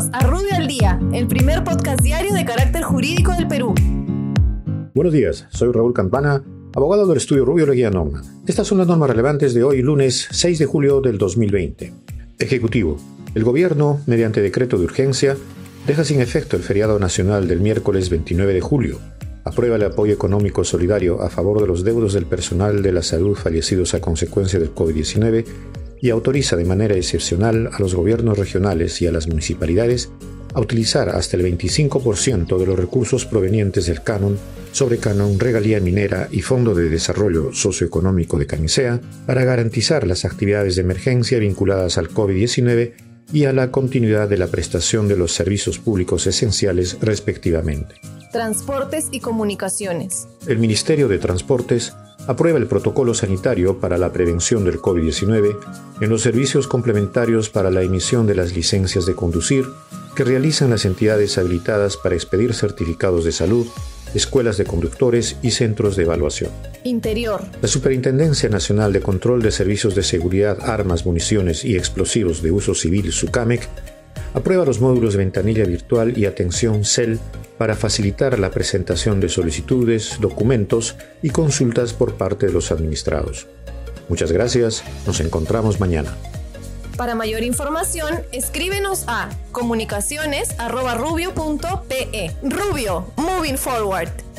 Bienvenidos a Rubio al Día, el primer podcast diario de carácter jurídico del Perú. Buenos días, soy Raúl Campana, abogado del estudio Rubio Leguía Norma. Estas son las normas relevantes de hoy, lunes 6 de julio del 2020. Ejecutivo. El gobierno, mediante decreto de urgencia, deja sin efecto el feriado nacional del miércoles 29 de julio. Aprueba el apoyo económico solidario a favor de los deudos del personal de la salud fallecidos a consecuencia del COVID-19 y autoriza de manera excepcional a los gobiernos regionales y a las municipalidades a utilizar hasta el 25% de los recursos provenientes del canon, sobre canon, regalía minera y Fondo de Desarrollo Socioeconómico de Camisea para garantizar las actividades de emergencia vinculadas al COVID-19 y a la continuidad de la prestación de los servicios públicos esenciales respectivamente. Transportes y comunicaciones. El Ministerio de Transportes aprueba el protocolo sanitario para la prevención del COVID-19 en los servicios complementarios para la emisión de las licencias de conducir que realizan las entidades habilitadas para expedir certificados de salud, escuelas de conductores y centros de evaluación. Interior. La Superintendencia Nacional de Control de Servicios de Seguridad, Armas, Municiones y Explosivos de Uso Civil, SUCAMEC, aprueba los módulos de ventanilla virtual y atención CEL para facilitar la presentación de solicitudes, documentos y consultas por parte de los administrados. Muchas gracias, nos encontramos mañana. Para mayor información, escríbenos a comunicaciones.rubio.pe. Rubio, moving forward.